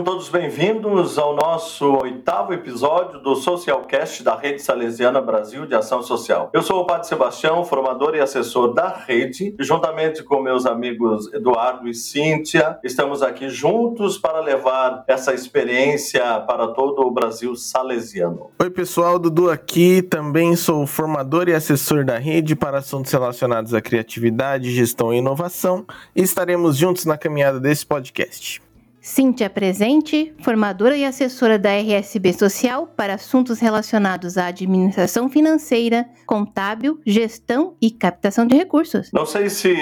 Sejam todos bem-vindos ao nosso oitavo episódio do Socialcast da Rede Salesiana Brasil de Ação Social. Eu sou o Padre Sebastião, formador e assessor da rede, e juntamente com meus amigos Eduardo e Cíntia, estamos aqui juntos para levar essa experiência para todo o Brasil salesiano. Oi, pessoal, Dudu aqui, também sou formador e assessor da rede para assuntos relacionados à criatividade, gestão e inovação, e estaremos juntos na caminhada desse podcast. Cíntia Presente, formadora e assessora da RSB Social para assuntos relacionados à administração financeira, contábil, gestão e captação de recursos. Não sei se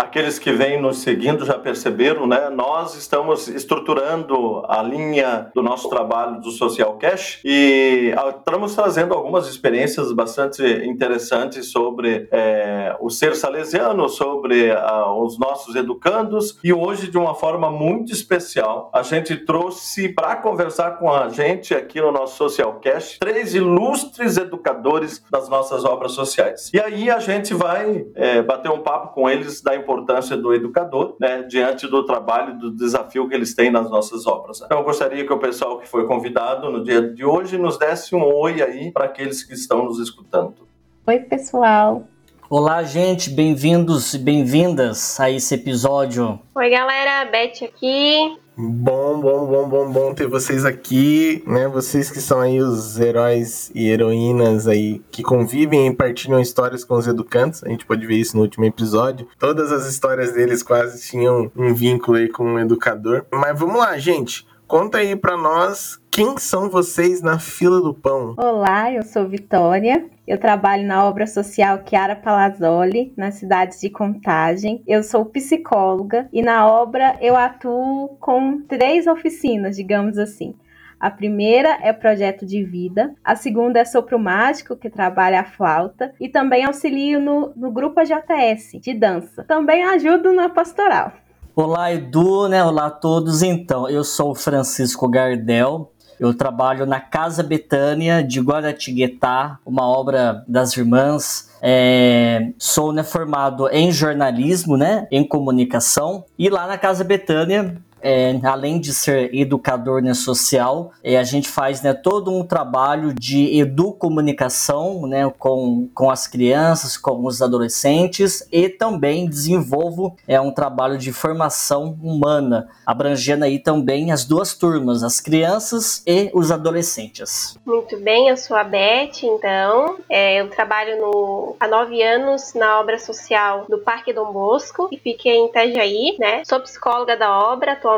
aqueles que vêm nos seguindo já perceberam, né? Nós estamos estruturando a linha do nosso trabalho do Social Cash e ah, estamos trazendo algumas experiências bastante interessantes sobre é, o ser salesiano, sobre ah, os nossos educandos e hoje de uma forma muito especial a gente trouxe para conversar com a gente aqui no nosso Social Cash três ilustres educadores das nossas obras sociais. E aí a gente vai é, bater um papo com eles da importância importância do educador, né, diante do trabalho, do desafio que eles têm nas nossas obras. Então, eu gostaria que o pessoal que foi convidado no dia de hoje nos desse um oi aí para aqueles que estão nos escutando. Oi, pessoal. Olá, gente, bem-vindos e bem-vindas a esse episódio. Oi, galera, Beth aqui. Bom, bom, bom, bom, bom ter vocês aqui, né? Vocês que são aí os heróis e heroínas aí que convivem e partilham histórias com os educantes. A gente pode ver isso no último episódio. Todas as histórias deles quase tinham um vínculo aí com um educador. Mas vamos lá, gente. Conta aí para nós quem são vocês na fila do pão? Olá, eu sou Vitória. Eu trabalho na obra social Chiara Palazzoli, na cidade de Contagem. Eu sou psicóloga e na obra eu atuo com três oficinas, digamos assim. A primeira é projeto de vida, a segunda é sopro mágico, que trabalha a flauta, e também auxilio no, no grupo AJS de dança. Também ajudo na pastoral. Olá, Edu, né? Olá a todos. Então, eu sou o Francisco Gardel, eu trabalho na Casa Betânia de Guaratinguetá, uma obra das irmãs. É, sou né, formado em jornalismo, né, em comunicação. E lá na Casa Betânia é, além de ser educador né, social, é, a gente faz né, todo um trabalho de educomunicação né, com, com as crianças, com os adolescentes e também desenvolvo é, um trabalho de formação humana, abrangendo aí também as duas turmas, as crianças e os adolescentes. Muito bem, eu sou a Beth, então, é, eu trabalho no, há nove anos na obra social do Parque Dom Bosco, e fiquei em Itajaí, né? Sou psicóloga da obra, atualmente,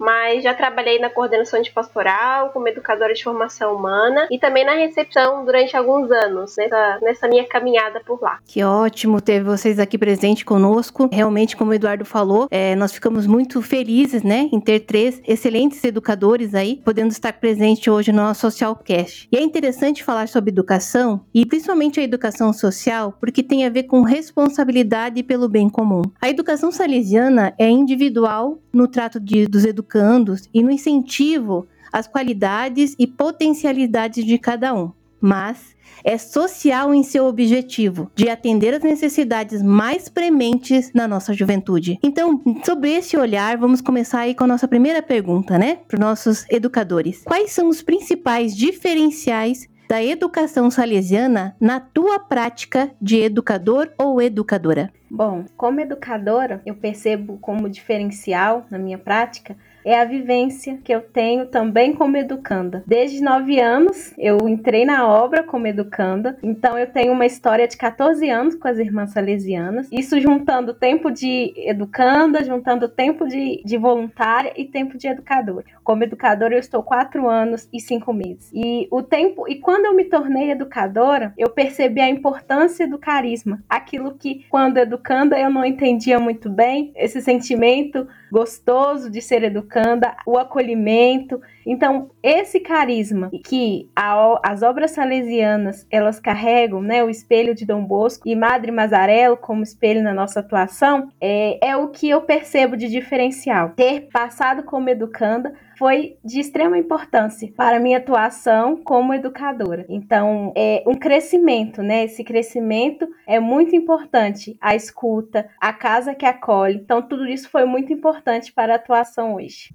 mas já trabalhei na coordenação de pastoral, como educadora de formação humana e também na recepção durante alguns anos, nessa, nessa minha caminhada por lá. Que ótimo ter vocês aqui presente conosco. Realmente, como o Eduardo falou, é, nós ficamos muito felizes, né, em ter três excelentes educadores aí, podendo estar presente hoje no nosso Socialcast. E é interessante falar sobre educação, e principalmente a educação social, porque tem a ver com responsabilidade pelo bem comum. A educação salesiana é individual no trato de, dos educandos e no incentivo às qualidades e potencialidades de cada um, mas é social em seu objetivo de atender às necessidades mais prementes na nossa juventude. Então, sobre esse olhar, vamos começar aí com a nossa primeira pergunta, né, para os nossos educadores. Quais são os principais diferenciais da educação salesiana na tua prática de educador ou educadora? Bom, como educadora, eu percebo como diferencial na minha prática é a vivência que eu tenho também como educanda. Desde nove anos eu entrei na obra como educanda, então eu tenho uma história de 14 anos com as irmãs salesianas, isso juntando tempo de educanda, juntando tempo de, de voluntária e tempo de educadora. Como educadora eu estou quatro anos e cinco meses. E o tempo, e quando eu me tornei educadora, eu percebi a importância do carisma, aquilo que quando educanda eu não entendia muito bem, esse sentimento gostoso de ser educanda, o acolhimento. Então, esse carisma que a, as obras salesianas elas carregam, né, o espelho de Dom Bosco e Madre Mazarello como espelho na nossa atuação, é, é o que eu percebo de diferencial. Ter passado como educanda foi de extrema importância para minha atuação como educadora. Então, é um crescimento, né? Esse crescimento é muito importante. A escuta, a casa que acolhe. Então, tudo isso foi muito importante importante para a atuação hoje?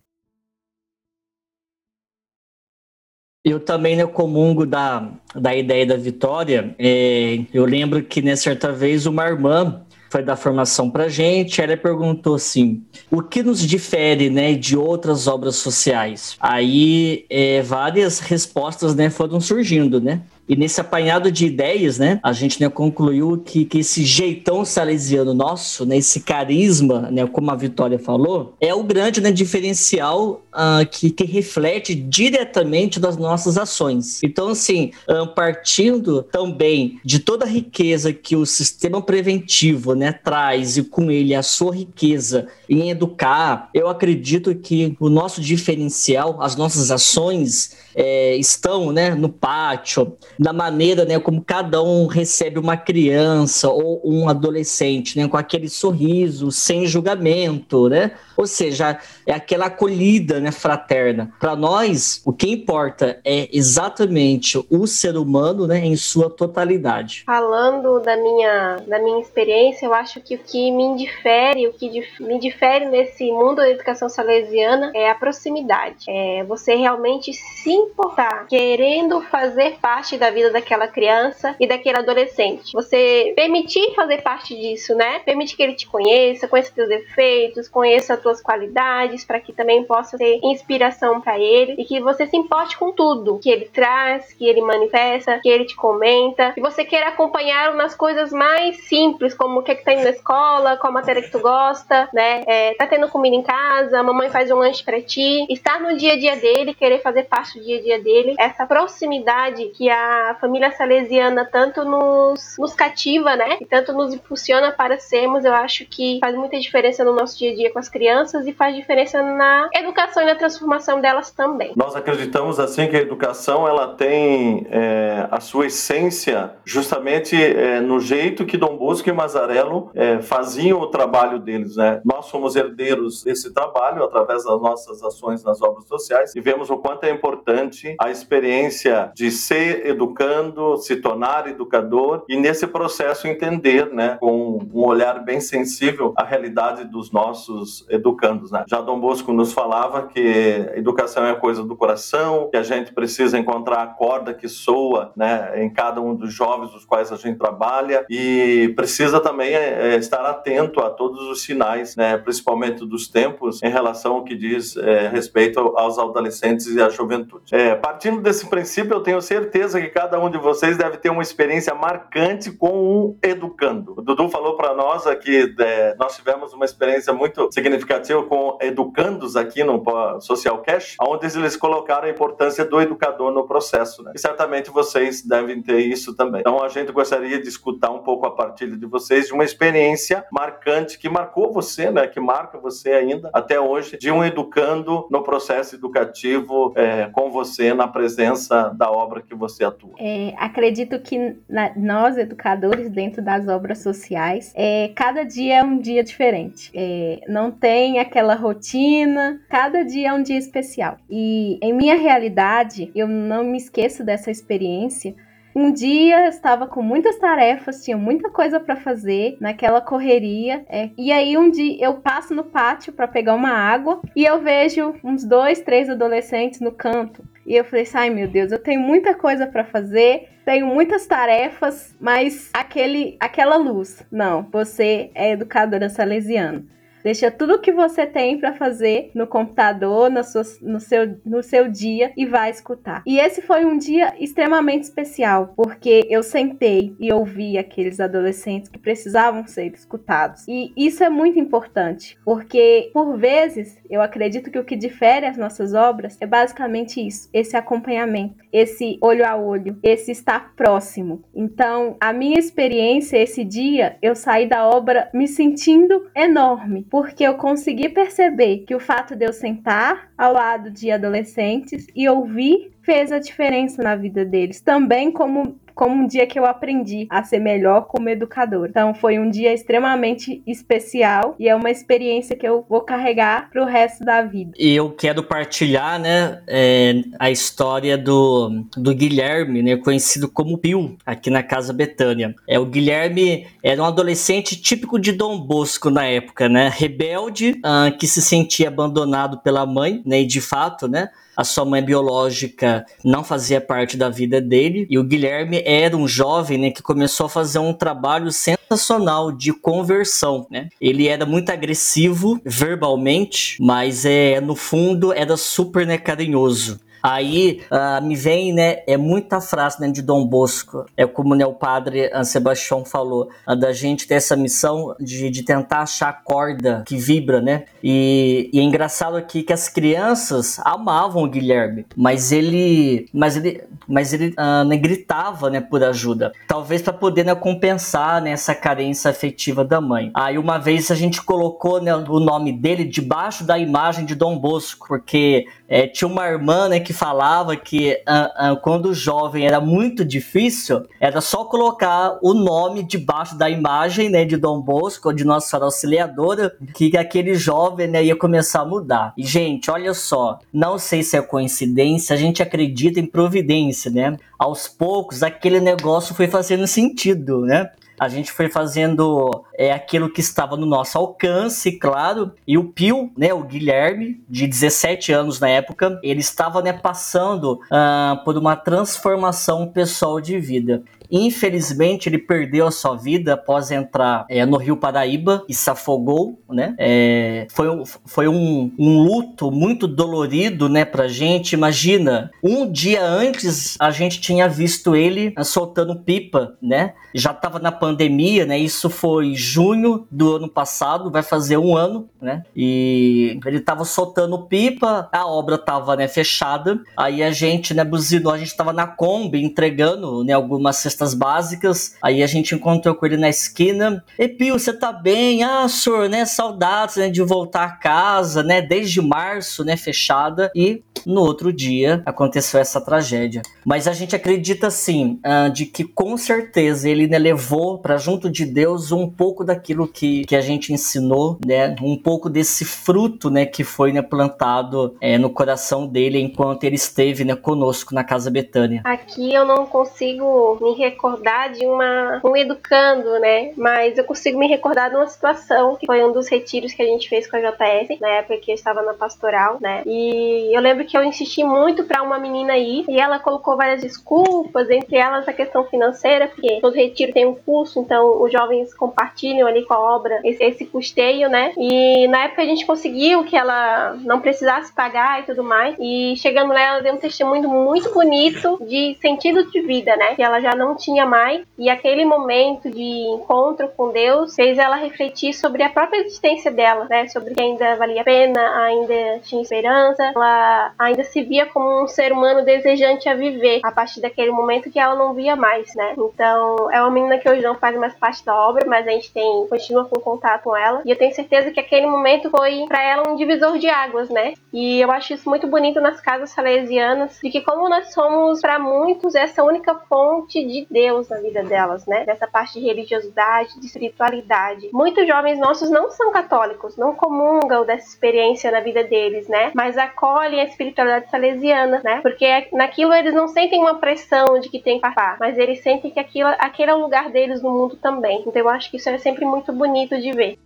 Eu também né, comungo da, da ideia da vitória. É, eu lembro que, né, certa vez, uma irmã foi dar formação para gente. Ela perguntou assim: o que nos difere, né, de outras obras sociais? Aí é, várias respostas, né, foram surgindo, né. E nesse apanhado de ideias, né, a gente né, concluiu que, que esse jeitão salesiano nosso, né, esse carisma, né, como a Vitória falou, é o grande né, diferencial uh, que, que reflete diretamente das nossas ações. Então, assim, uh, partindo também de toda a riqueza que o sistema preventivo né, traz e com ele a sua riqueza em educar, eu acredito que o nosso diferencial, as nossas ações é, estão né, no pátio, da maneira né, como cada um recebe uma criança ou um adolescente, né, com aquele sorriso, sem julgamento, né? Ou seja, é aquela acolhida né, fraterna. Para nós, o que importa é exatamente o ser humano né, em sua totalidade. Falando da minha, da minha experiência, eu acho que o que me difere, o que dif me difere nesse mundo da educação salesiana é a proximidade. É você realmente se importar, querendo fazer parte da vida daquela criança e daquele adolescente. Você permitir fazer parte disso, né? Permitir que ele te conheça, conheça seus defeitos, conheça as tuas qualidades, para que também possa ser inspiração para ele e que você se importe com tudo que ele traz, que ele manifesta, que ele te comenta, que você queira acompanhar nas coisas mais simples, como o que, é que tá indo na escola, qual matéria que tu gosta, né? É, tá tendo comida em casa, a mamãe faz um lanche para ti, estar no dia a dia dele, querer fazer parte do dia a dia dele, essa proximidade que a família salesiana tanto nos, nos cativa, né? E tanto nos impulsiona para sermos, eu acho que faz muita diferença no nosso dia a dia com as crianças e faz diferença na educação e na transformação delas também. Nós acreditamos assim que a educação ela tem é, a sua essência justamente é, no jeito que Dom Bosco e Mazarello é, faziam o trabalho deles, né? Nós somos herdeiros desse trabalho através das nossas ações nas obras sociais e vemos o quanto é importante a experiência de ser educando, se tornar educador e nesse processo entender, né, com um olhar bem sensível a realidade dos nossos educandos, né? Já Dom Bosco nos falava que educação é coisa do coração, que a gente precisa encontrar a corda que soa, né, em cada um dos jovens dos quais a gente trabalha e precisa também é, estar atento a todos os sinais, né, principalmente dos tempos em relação ao que diz é, respeito aos adolescentes e à juventude. É, partindo desse princípio, eu tenho certeza que cada um de vocês deve ter uma experiência marcante com um educando. O Dudu falou para nós aqui, é, nós tivemos uma experiência muito significativa com educandos aqui no Social Cash, onde eles colocaram a importância do educador no processo. Né? E certamente vocês devem ter isso também. Então a gente gostaria de escutar um pouco a partilha de vocês de uma experiência marcante que marcou você, né? Que marca você ainda até hoje, de um educando no processo educativo é, com você na presença da obra que você atua. É, acredito que na, nós educadores dentro das obras sociais, é, cada dia é um dia diferente. É, não tem aquela rotina, cada dia é um dia especial. E em minha realidade, eu não me esqueço dessa experiência. Um dia eu estava com muitas tarefas, tinha muita coisa para fazer naquela correria. É, e aí um dia eu passo no pátio para pegar uma água e eu vejo uns dois, três adolescentes no canto. E eu falei, ai meu Deus, eu tenho muita coisa para fazer, tenho muitas tarefas, mas aquele, aquela luz, não, você é educadora salesiana. Deixa tudo que você tem para fazer no computador, no seu, no, seu, no seu dia e vai escutar. E esse foi um dia extremamente especial, porque eu sentei e ouvi aqueles adolescentes que precisavam ser escutados. E isso é muito importante, porque por vezes eu acredito que o que difere as nossas obras é basicamente isso: esse acompanhamento, esse olho a olho, esse estar próximo. Então, a minha experiência esse dia, eu saí da obra me sentindo enorme porque eu consegui perceber que o fato de eu sentar ao lado de adolescentes e ouvir fez a diferença na vida deles. Também como como um dia que eu aprendi a ser melhor como educador. Então foi um dia extremamente especial e é uma experiência que eu vou carregar pro resto da vida. E eu quero partilhar, né, é, a história do, do Guilherme, né, conhecido como Pio, aqui na Casa Betânia. É, o Guilherme era um adolescente típico de Dom Bosco na época, né, rebelde, uh, que se sentia abandonado pela mãe, né, e de fato, né, a sua mãe biológica não fazia parte da vida dele e o Guilherme era um jovem né, que começou a fazer um trabalho sensacional de conversão. Né? Ele era muito agressivo verbalmente, mas é, no fundo era super né, carinhoso. Aí uh, me vem, né, é muita frase né, de Dom Bosco, é como né, o padre Sebastião falou, uh, da gente ter essa missão de, de tentar achar a corda que vibra, né? E, e é engraçado aqui que as crianças amavam o Guilherme, mas ele, mas ele, mas ele uh, né, gritava, né, por ajuda, talvez para poder né, compensar né, essa carência afetiva da mãe. Aí uma vez a gente colocou né, o nome dele debaixo da imagem de Dom Bosco, porque é, tinha uma irmã né, que falava que uh, uh, quando o jovem era muito difícil, era só colocar o nome debaixo da imagem né, de Dom Bosco, de Nossa Senhora Auxiliadora, que aquele jovem né, ia começar a mudar. E, gente, olha só, não sei se é coincidência, a gente acredita em providência, né? Aos poucos, aquele negócio foi fazendo sentido, né? A gente foi fazendo é, aquilo que estava no nosso alcance, claro. E o Pio, né, o Guilherme, de 17 anos na época, ele estava né, passando uh, por uma transformação pessoal de vida. Infelizmente, ele perdeu a sua vida após entrar é, no Rio Paraíba e se afogou, né? É, foi foi um, um, luto muito dolorido, né, pra gente. Imagina, um dia antes a gente tinha visto ele soltando pipa, né? Já tava na pandemia, né? Isso foi junho do ano passado, vai fazer um ano, né? E ele tava soltando pipa, a obra tava, né, fechada. Aí a gente, né, buzinou, a gente tava na Kombi entregando, né, algumas cestas cestas básicas. Aí a gente encontrou com ele na esquina. E Pio, você tá bem? Ah, senhor, né? Saudades né, de voltar a casa, né? Desde março, né? Fechada. E no outro dia aconteceu essa tragédia. Mas a gente acredita sim uh, de que com certeza ele né, levou para junto de Deus um pouco daquilo que, que a gente ensinou, né? Um pouco desse fruto, né? Que foi né, plantado é, no coração dele enquanto ele esteve né, conosco na casa Betânia. Aqui eu não consigo me recordar de uma um educando, né? Mas eu consigo me recordar de uma situação que foi um dos retiros que a gente fez com a JS, na época que eu estava na pastoral, né? E eu lembro que eu insisti muito para uma menina ir e ela colocou várias desculpas, entre elas a questão financeira, porque todo retiro tem um custo, então os jovens compartilham ali com a obra esse, esse custeio, né? E na época a gente conseguiu que ela não precisasse pagar e tudo mais. E chegando lá, ela deu um testemunho muito bonito de sentido de vida, né? Que ela já não tinha mais. E aquele momento de encontro com Deus fez ela refletir sobre a própria existência dela, né? Sobre que ainda valia a pena, ainda tinha esperança, ela ainda se via como um ser humano desejante a viver a partir daquele momento que ela não via mais, né? Então, é uma menina que hoje não faz mais parte da obra, mas a gente tem continua com contato com ela. E eu tenho certeza que aquele momento foi para ela um divisor de águas, né? E eu acho isso muito bonito nas casas salesianas, de que como nós somos para muitos essa única fonte de Deus na vida delas, né? Dessa parte de religiosidade, de espiritualidade. Muitos jovens nossos não são católicos, não comungam dessa experiência na vida deles, né? Mas acolhem a espiritualidade salesiana, né? Porque naquilo eles não sentem uma pressão de que tem papar, mas eles sentem que aquilo, aquele é o lugar deles no mundo também. Então eu acho que isso é sempre muito bonito de ver.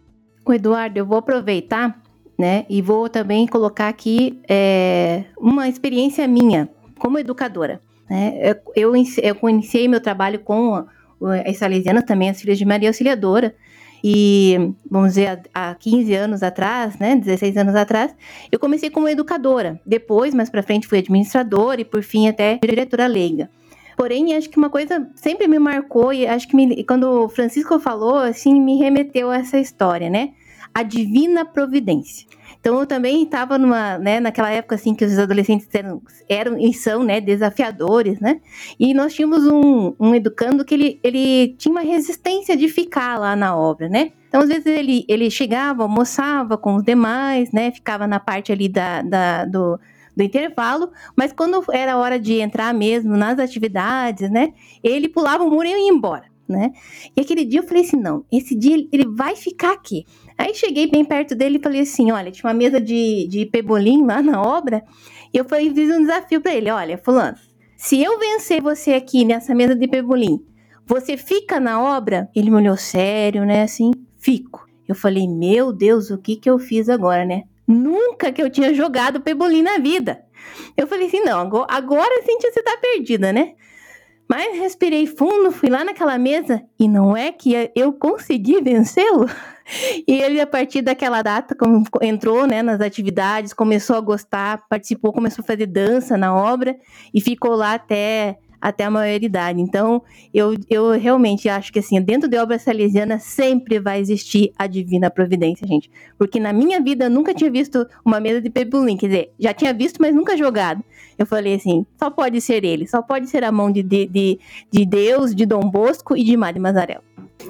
O Eduardo, eu vou aproveitar, né? E vou também colocar aqui é, uma experiência minha como educadora. Né? Eu, eu iniciei meu trabalho com as salesianas, também as filhas de Maria Auxiliadora, e vamos dizer, há 15 anos atrás, né, 16 anos atrás, eu comecei como educadora. Depois, mais para frente, fui administradora e por fim até diretora leiga. Porém, acho que uma coisa sempre me marcou e acho que me, quando o Francisco falou, assim, me remeteu a essa história, né? A divina providência. Então eu também estava numa, né, naquela época assim que os adolescentes eram, eram e são, né, desafiadores, né? E nós tínhamos um, um educando que ele, ele tinha uma resistência de ficar lá na obra, né? Então, às vezes, ele, ele chegava, almoçava com os demais, né? Ficava na parte ali da, da do, do intervalo, mas quando era hora de entrar mesmo nas atividades, né, ele pulava o muro e ia embora, né? E aquele dia eu falei assim, não, esse dia ele vai ficar aqui. Aí cheguei bem perto dele e falei assim, olha, tinha uma mesa de, de pebolim lá na obra, e eu falei, fiz um desafio para ele, olha, fulano, se eu vencer você aqui nessa mesa de pebolim, você fica na obra? Ele me olhou sério, né, assim, fico. Eu falei, meu Deus, o que que eu fiz agora, né? Nunca que eu tinha jogado pebolim na vida. Eu falei assim, não, agora, agora sim você tá perdida, né? Mas respirei fundo, fui lá naquela mesa e não é que eu consegui vencê-lo. E ele, a partir daquela data, entrou né, nas atividades, começou a gostar, participou, começou a fazer dança na obra e ficou lá até até a maioridade. Então, eu, eu realmente acho que assim, dentro de obra salesiana sempre vai existir a divina providência, gente. Porque na minha vida eu nunca tinha visto uma mesa de pebulim, quer dizer, já tinha visto, mas nunca jogado. Eu falei assim, só pode ser ele, só pode ser a mão de, de, de, de Deus, de Dom Bosco e de Madre Mazarel.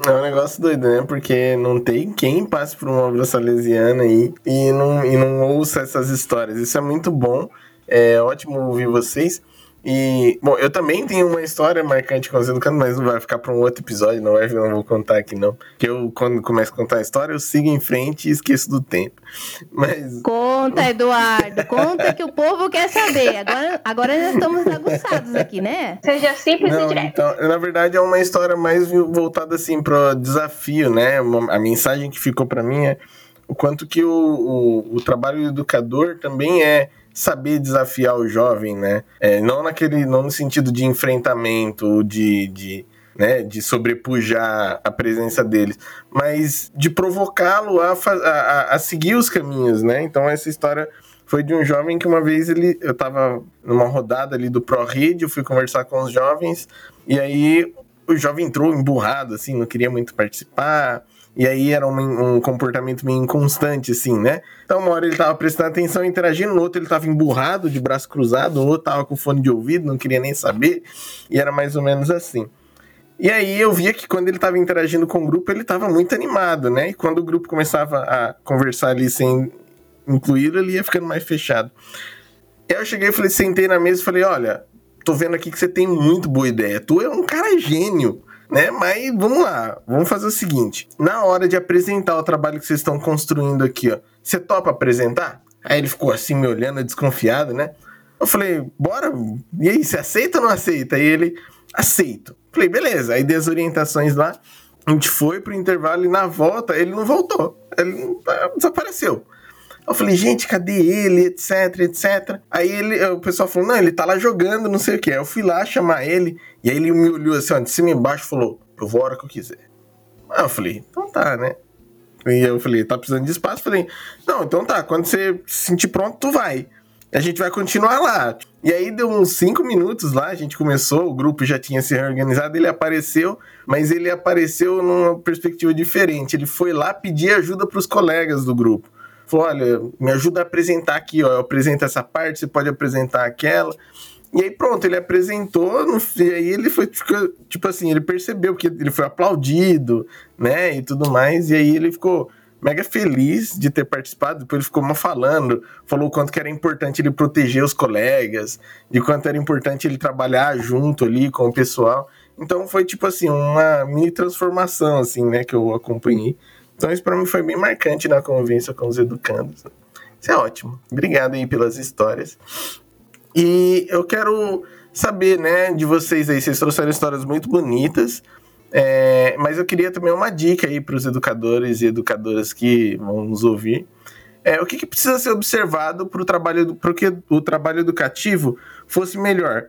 É um negócio doido, né? Porque não tem quem passe por uma obra salesiana aí e não, e não ouça essas histórias. Isso é muito bom. É ótimo ouvir vocês. E, bom, eu também tenho uma história marcante com os educandos, mas não vai ficar para um outro episódio, não vai, não vou contar aqui não. Porque eu, quando começo a contar a história, eu sigo em frente e esqueço do tempo. Mas... Conta, Eduardo, conta que o povo quer saber. Agora, agora nós estamos aguçados aqui, né? Seja simples não, e direto. Então, na verdade, é uma história mais voltada assim pro desafio, né? A mensagem que ficou para mim é o quanto que o, o, o trabalho do educador também é saber desafiar o jovem, né? É, não naquele, não no sentido de enfrentamento, de, de, né, de sobrepujar a presença deles, mas de provocá-lo a, a, a seguir os caminhos, né? Então essa história foi de um jovem que uma vez ele, eu estava numa rodada ali do ProRede, eu fui conversar com os jovens, e aí o jovem entrou emburrado, assim, não queria muito participar, e aí era um, um, comportamento meio inconstante, assim, né? Então, uma hora ele tava prestando atenção, interagindo, no outro ele tava emburrado, de braço cruzado, ou tava com fone de ouvido, não queria nem saber, e era mais ou menos assim. E aí eu via que quando ele tava interagindo com o grupo, ele tava muito animado, né? E quando o grupo começava a conversar ali sem incluí-lo, ele ia ficando mais fechado. Eu cheguei falei, sentei na mesa e falei, olha, tô vendo aqui que você tem muito boa ideia. Tu é um cara gênio né? Mas vamos lá, vamos fazer o seguinte: na hora de apresentar o trabalho que vocês estão construindo aqui, ó, você topa apresentar? Aí ele ficou assim me olhando, desconfiado, né? Eu falei, bora, e aí, você aceita ou não aceita? Aí ele, aceito. Falei, beleza. Aí dei as orientações lá, a gente foi pro intervalo e na volta ele não voltou. Ele desapareceu. Eu falei, gente, cadê ele, etc, etc. Aí ele, o pessoal falou, não, ele tá lá jogando, não sei o que. Aí eu fui lá chamar ele, e aí ele me olhou assim, ó, de cima e embaixo, falou, eu vou a hora que eu quiser. Aí eu falei, então tá, né? E eu falei, tá precisando de espaço? Falei, não, então tá, quando você se sentir pronto, tu vai. A gente vai continuar lá. E aí deu uns cinco minutos lá, a gente começou, o grupo já tinha se reorganizado, ele apareceu, mas ele apareceu numa perspectiva diferente. Ele foi lá pedir ajuda para os colegas do grupo. Falou, olha, me ajuda a apresentar aqui, ó. Eu apresento essa parte, você pode apresentar aquela. E aí pronto, ele apresentou, e aí ele foi, tipo assim, ele percebeu que ele foi aplaudido, né, e tudo mais, e aí ele ficou mega feliz de ter participado, depois ele ficou mal falando, falou o quanto que era importante ele proteger os colegas, de quanto era importante ele trabalhar junto ali com o pessoal. Então foi tipo assim, uma mini transformação, assim, né, que eu acompanhei. Então isso para mim foi bem marcante na convivência com os educandos. Isso é ótimo. Obrigado aí pelas histórias. E eu quero saber, né, de vocês aí, vocês trouxeram histórias muito bonitas, é, mas eu queria também uma dica aí para os educadores e educadoras que vão nos ouvir. É, o que, que precisa ser observado para o trabalho, que o trabalho educativo fosse melhor?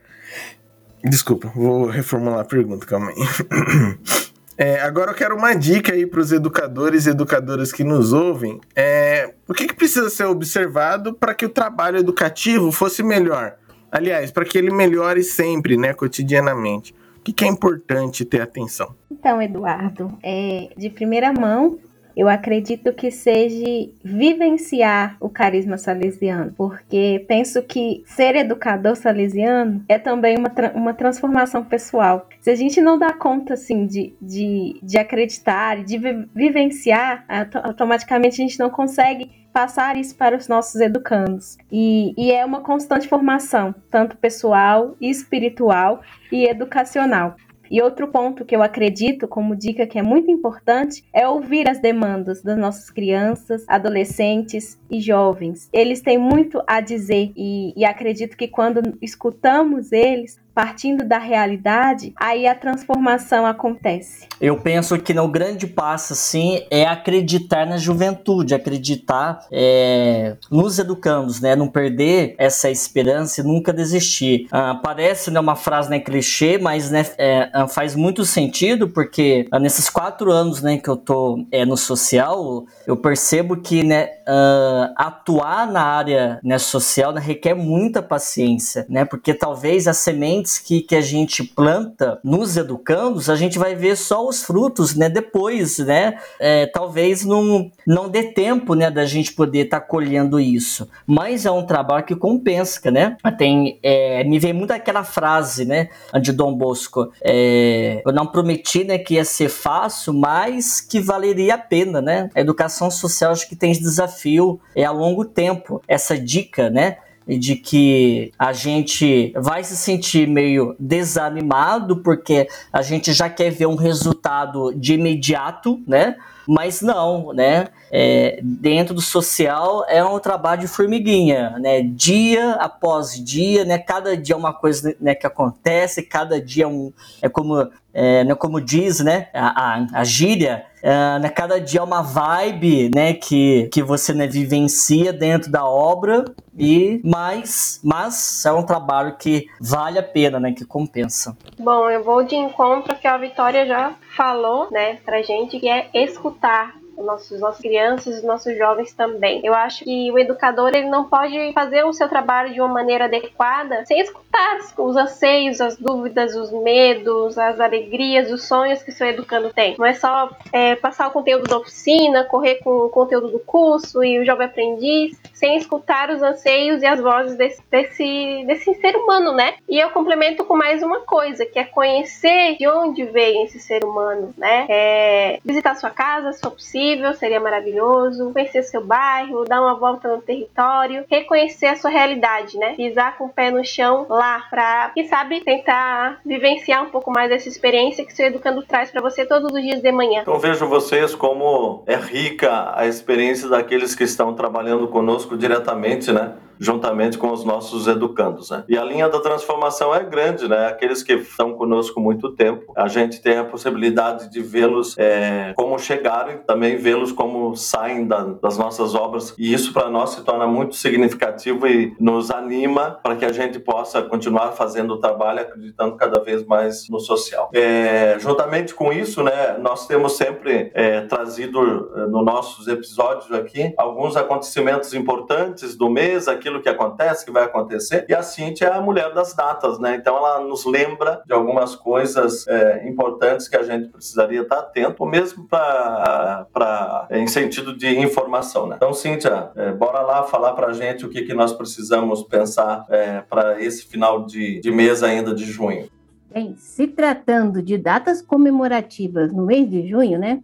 Desculpa, vou reformular a pergunta, calma aí. É, agora eu quero uma dica aí para os educadores e educadoras que nos ouvem. É, o que, que precisa ser observado para que o trabalho educativo fosse melhor? Aliás, para que ele melhore sempre, né, cotidianamente. O que, que é importante ter atenção? Então, Eduardo, é, de primeira mão, eu acredito que seja vivenciar o carisma salesiano, porque penso que ser educador salesiano é também uma, tra uma transformação pessoal. Se a gente não dá conta, assim, de, de, de acreditar, de vi vivenciar, automaticamente a gente não consegue passar isso para os nossos educandos. E, e é uma constante formação, tanto pessoal, espiritual e educacional. E outro ponto que eu acredito, como dica que é muito importante, é ouvir as demandas das nossas crianças, adolescentes e jovens. Eles têm muito a dizer e, e acredito que quando escutamos eles, partindo da realidade, aí a transformação acontece. Eu penso que no grande passo, assim, é acreditar na juventude, acreditar é, nos educandos, né? Não perder essa esperança e nunca desistir. Ah, parece né, uma frase né, clichê, mas né, é, ah, faz muito sentido, porque ah, nesses quatro anos né, que eu tô é, no social, eu percebo que né, uh, atuar na área né, social né, requer muita paciência, né? Porque talvez a semente sementes que, que a gente planta nos educandos, a gente vai ver só os frutos, né? Depois, né? É, talvez não, não dê tempo, né? Da gente poder estar tá colhendo isso. Mas é um trabalho que compensa, né? Tem, é, me vem muito aquela frase, né? De Dom Bosco. É, eu não prometi, né? Que ia ser fácil, mas que valeria a pena, né? A educação social acho que tem desafio é a longo tempo. Essa dica, né? De que a gente vai se sentir meio desanimado porque a gente já quer ver um resultado de imediato, né? Mas não, né? É, dentro do social é um trabalho de formiguinha, né? Dia após dia, né? Cada dia é uma coisa né, que acontece, cada dia é, um, é como, é, né, como diz, né? A, a, a gíria, é, né, cada dia é uma vibe, né? Que, que você né, vivencia dentro da obra e mais, mas é um trabalho que vale a pena, né? Que compensa. Bom, eu vou de encontro que a Vitória já falou, né, pra gente, que é escutar nossos, nossas crianças e nossos jovens também. Eu acho que o educador ele não pode fazer o seu trabalho de uma maneira adequada sem escutar os anseios, as dúvidas, os medos, as alegrias, os sonhos que seu educando tem. Não é só é, passar o conteúdo da oficina, correr com o conteúdo do curso e o jovem aprendiz, sem escutar os anseios e as vozes desse, desse, desse ser humano, né? E eu complemento com mais uma coisa, que é conhecer de onde vem esse ser humano, né? É visitar sua casa, sua oficina, possível, seria maravilhoso. Conhecer seu bairro, dar uma volta no território, reconhecer a sua realidade, né? Pisar com o pé no chão lá para, quem sabe, tentar vivenciar um pouco mais dessa experiência que seu educando traz para você todos os dias de manhã. Então vejo vocês como é rica a experiência daqueles que estão trabalhando conosco diretamente, né? Juntamente com os nossos educandos. Né? E a linha da transformação é grande, né? Aqueles que estão conosco muito tempo, a gente tem a possibilidade de vê-los é, como chegaram e também vê-los como saem da, das nossas obras. E isso para nós se torna muito significativo e nos anima para que a gente possa continuar fazendo o trabalho, acreditando cada vez mais no social. É, juntamente com isso, né, nós temos sempre é, trazido é, nos nossos episódios aqui alguns acontecimentos importantes do mês aqui aquilo que acontece, que vai acontecer. E a Cintia é a mulher das datas, né? Então ela nos lembra de algumas coisas é, importantes que a gente precisaria estar atento, mesmo para em sentido de informação, né? Então, Cíntia, é, bora lá falar para a gente o que, que nós precisamos pensar é, para esse final de, de mês ainda de junho. Bem, se tratando de datas comemorativas no mês de junho, né?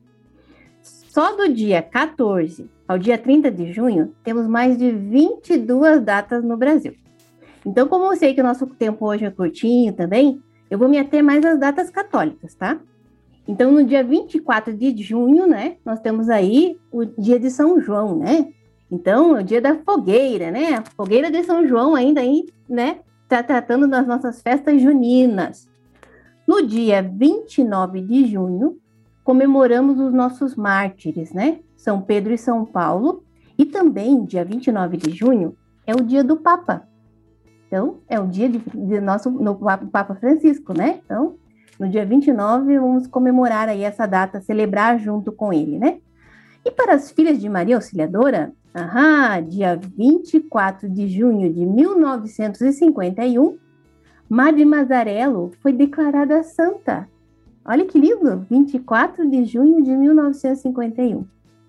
Só do dia 14 ao dia 30 de junho, temos mais de 22 datas no Brasil. Então, como eu sei que o nosso tempo hoje é curtinho também, eu vou me ater mais às datas católicas, tá? Então, no dia 24 de junho, né, nós temos aí o dia de São João, né? Então, é o dia da fogueira, né? A fogueira de São João ainda aí, né, tá tratando das nossas festas juninas. No dia 29 de junho, comemoramos os nossos mártires, né? São Pedro e São Paulo. E também, dia 29 de junho, é o dia do Papa. Então, é o dia de, de nosso no Papa Francisco, né? Então, no dia 29, vamos comemorar aí essa data, celebrar junto com ele, né? E para as filhas de Maria Auxiliadora, ahá, dia 24 de junho de 1951, Madre Mazarello foi declarada santa. Olha que lindo! 24 de junho de 1951.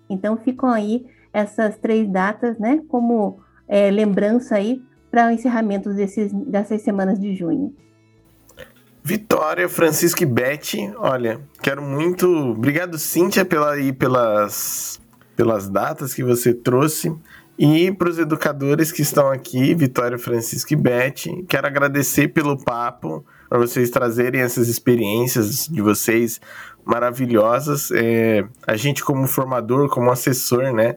Então ficam aí essas três datas, né, como é, lembrança aí para o encerramento desses, dessas semanas de junho. Vitória, Francisco e Beth, olha, quero muito. Obrigado, Cíntia, pela, aí, pelas, pelas datas que você trouxe. E para os educadores que estão aqui, Vitória, Francisco e Beth, quero agradecer pelo papo, para vocês trazerem essas experiências de vocês maravilhosas. É, a gente, como formador, como assessor, né?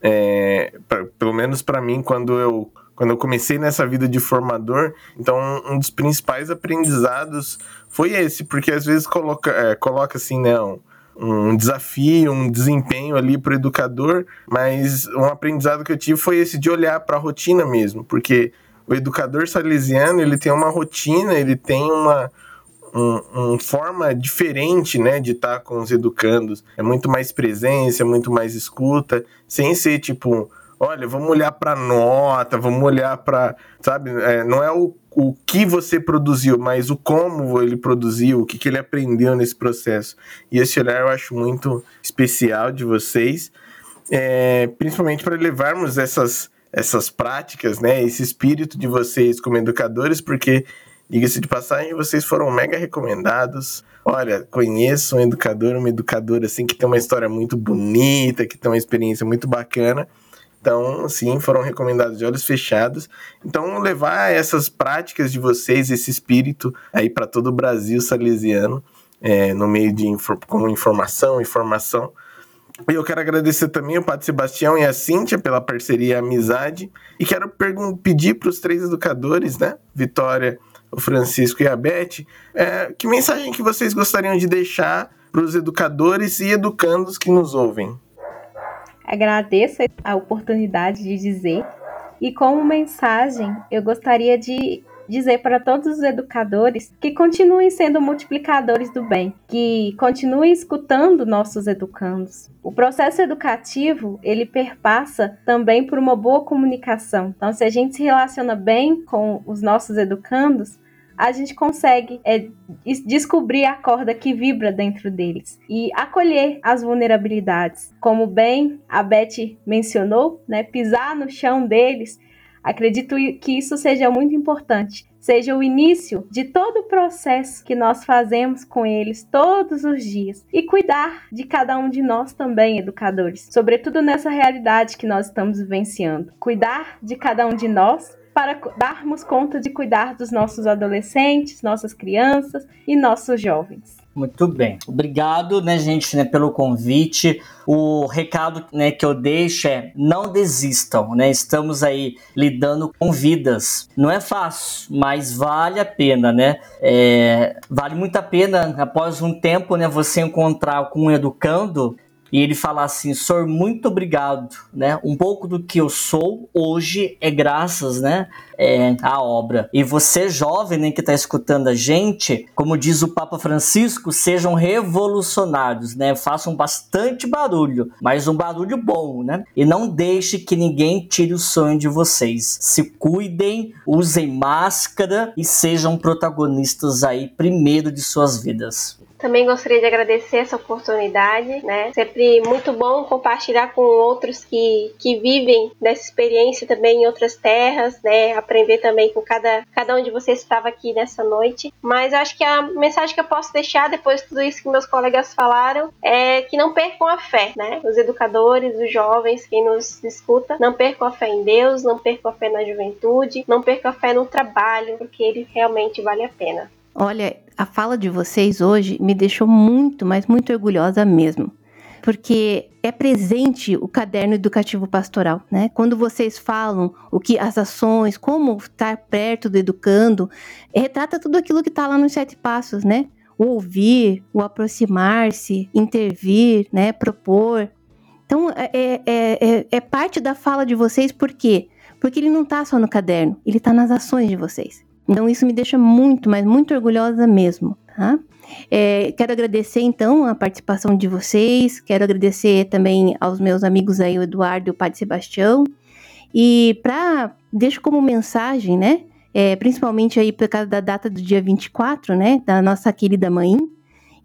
É, pra, pelo menos para mim, quando eu, quando eu comecei nessa vida de formador, então um dos principais aprendizados foi esse, porque às vezes coloca, é, coloca assim, né? Um, um desafio, um desempenho ali para o educador, mas um aprendizado que eu tive foi esse de olhar para a rotina mesmo, porque o educador salesiano ele tem uma rotina, ele tem uma um, um forma diferente, né, de estar tá com os educandos. É muito mais presença, é muito mais escuta, sem ser tipo, olha, vamos olhar para nota, vamos olhar para, sabe, é, não é o o que você produziu, mas o como ele produziu, o que, que ele aprendeu nesse processo. E esse olhar eu acho muito especial de vocês, é, principalmente para levarmos essas, essas práticas, né, esse espírito de vocês como educadores, porque, diga-se de passagem, vocês foram mega recomendados. Olha, conheço um educador, uma educadora assim que tem uma história muito bonita, que tem uma experiência muito bacana. Então, sim, foram recomendados de olhos fechados. Então, levar essas práticas de vocês, esse espírito aí para todo o Brasil salesiano, é, no meio de como informação, informação. E eu quero agradecer também ao Padre Sebastião e a Cíntia pela parceria e amizade. E quero pedir para os três educadores, né? Vitória, Francisco e a Beth, é, que mensagem que vocês gostariam de deixar para os educadores e educandos que nos ouvem? Agradeço a oportunidade de dizer. E como mensagem, eu gostaria de dizer para todos os educadores que continuem sendo multiplicadores do bem, que continuem escutando nossos educandos. O processo educativo, ele perpassa também por uma boa comunicação. Então, se a gente se relaciona bem com os nossos educandos, a gente consegue é, descobrir a corda que vibra dentro deles e acolher as vulnerabilidades. Como bem a Beth mencionou, né, pisar no chão deles, acredito que isso seja muito importante. Seja o início de todo o processo que nós fazemos com eles todos os dias e cuidar de cada um de nós também, educadores, sobretudo nessa realidade que nós estamos vivenciando. Cuidar de cada um de nós para darmos conta de cuidar dos nossos adolescentes, nossas crianças e nossos jovens. Muito bem. Obrigado, né, gente, né, pelo convite. O recado né, que eu deixo é não desistam, né? Estamos aí lidando com vidas. Não é fácil, mas vale a pena, né? É, vale muito a pena, após um tempo, né, você encontrar com um educando e ele fala assim: Senhor, muito obrigado, né? Um pouco do que eu sou hoje é graças, né? É, à obra. E você, jovem, né, que está escutando a gente, como diz o Papa Francisco, sejam revolucionários, né? Façam bastante barulho, mas um barulho bom, né? E não deixe que ninguém tire o sonho de vocês. Se cuidem, usem máscara e sejam protagonistas aí primeiro de suas vidas. Também gostaria de agradecer essa oportunidade, né? Sempre muito bom compartilhar com outros que, que vivem dessa experiência também em outras terras, né? Aprender também com cada, cada um de vocês que estava aqui nessa noite. Mas acho que a mensagem que eu posso deixar depois de tudo isso que meus colegas falaram é que não percam a fé, né? Os educadores, os jovens, quem nos escuta, não percam a fé em Deus, não percam a fé na juventude, não percam a fé no trabalho, porque ele realmente vale a pena. Olha, a fala de vocês hoje me deixou muito, mas muito orgulhosa mesmo. Porque é presente o caderno educativo pastoral, né? Quando vocês falam o que as ações, como estar perto do educando, retrata tudo aquilo que está lá nos sete passos, né? O ouvir, o aproximar-se, intervir, né? Propor. Então, é, é, é, é parte da fala de vocês, por quê? Porque ele não está só no caderno, ele está nas ações de vocês. Então isso me deixa muito, mas muito orgulhosa mesmo, tá? É, quero agradecer então a participação de vocês, quero agradecer também aos meus amigos aí, o Eduardo e o Padre Sebastião. E para deixo como mensagem, né? É, principalmente aí por causa da data do dia 24, né? Da nossa querida mãe.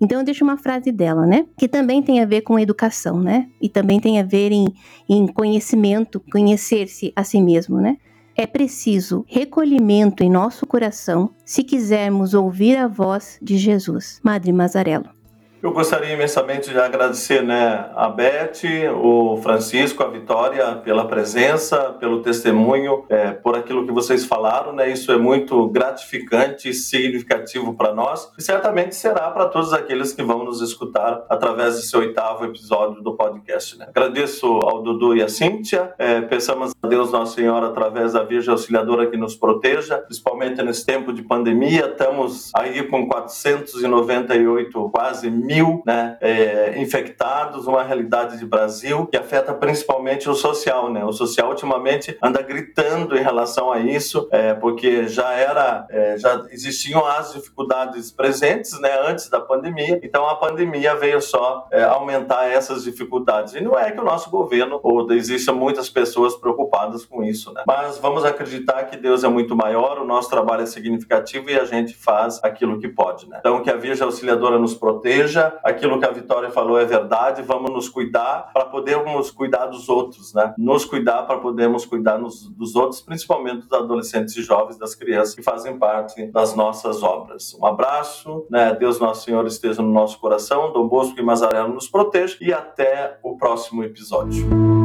Então eu deixo uma frase dela, né? Que também tem a ver com educação, né? E também tem a ver em, em conhecimento, conhecer-se a si mesmo, né? É preciso recolhimento em nosso coração se quisermos ouvir a voz de Jesus. Madre Mazarello. Eu gostaria imensamente de agradecer né, a Beth, o Francisco, a Vitória pela presença, pelo testemunho, é, por aquilo que vocês falaram. Né, isso é muito gratificante e significativo para nós e certamente será para todos aqueles que vão nos escutar através desse oitavo episódio do podcast. Né. Agradeço ao Dudu e à Cíntia. É, pensamos a Deus Nosso Senhor através da Virgem Auxiliadora que nos proteja, principalmente nesse tempo de pandemia. Estamos aí com 498, quase mil né, é, infectados, uma realidade de Brasil que afeta principalmente o social. Né? O social ultimamente anda gritando em relação a isso, é, porque já era, é, já existiam as dificuldades presentes né, antes da pandemia, então a pandemia veio só é, aumentar essas dificuldades. E não é que o nosso governo, ou existem muitas pessoas preocupadas com isso, né? mas vamos acreditar que Deus é muito maior, o nosso trabalho é significativo e a gente faz aquilo que pode. Né? Então que a Virgem Auxiliadora nos proteja seja aquilo que a Vitória falou é verdade, vamos nos cuidar para podermos cuidar dos outros, né? Nos cuidar para podermos cuidar nos, dos outros, principalmente dos adolescentes e jovens, das crianças que fazem parte das nossas obras. Um abraço, né? Deus Nosso Senhor esteja no nosso coração, Dom Bosco e Mazarelo nos proteja e até o próximo episódio.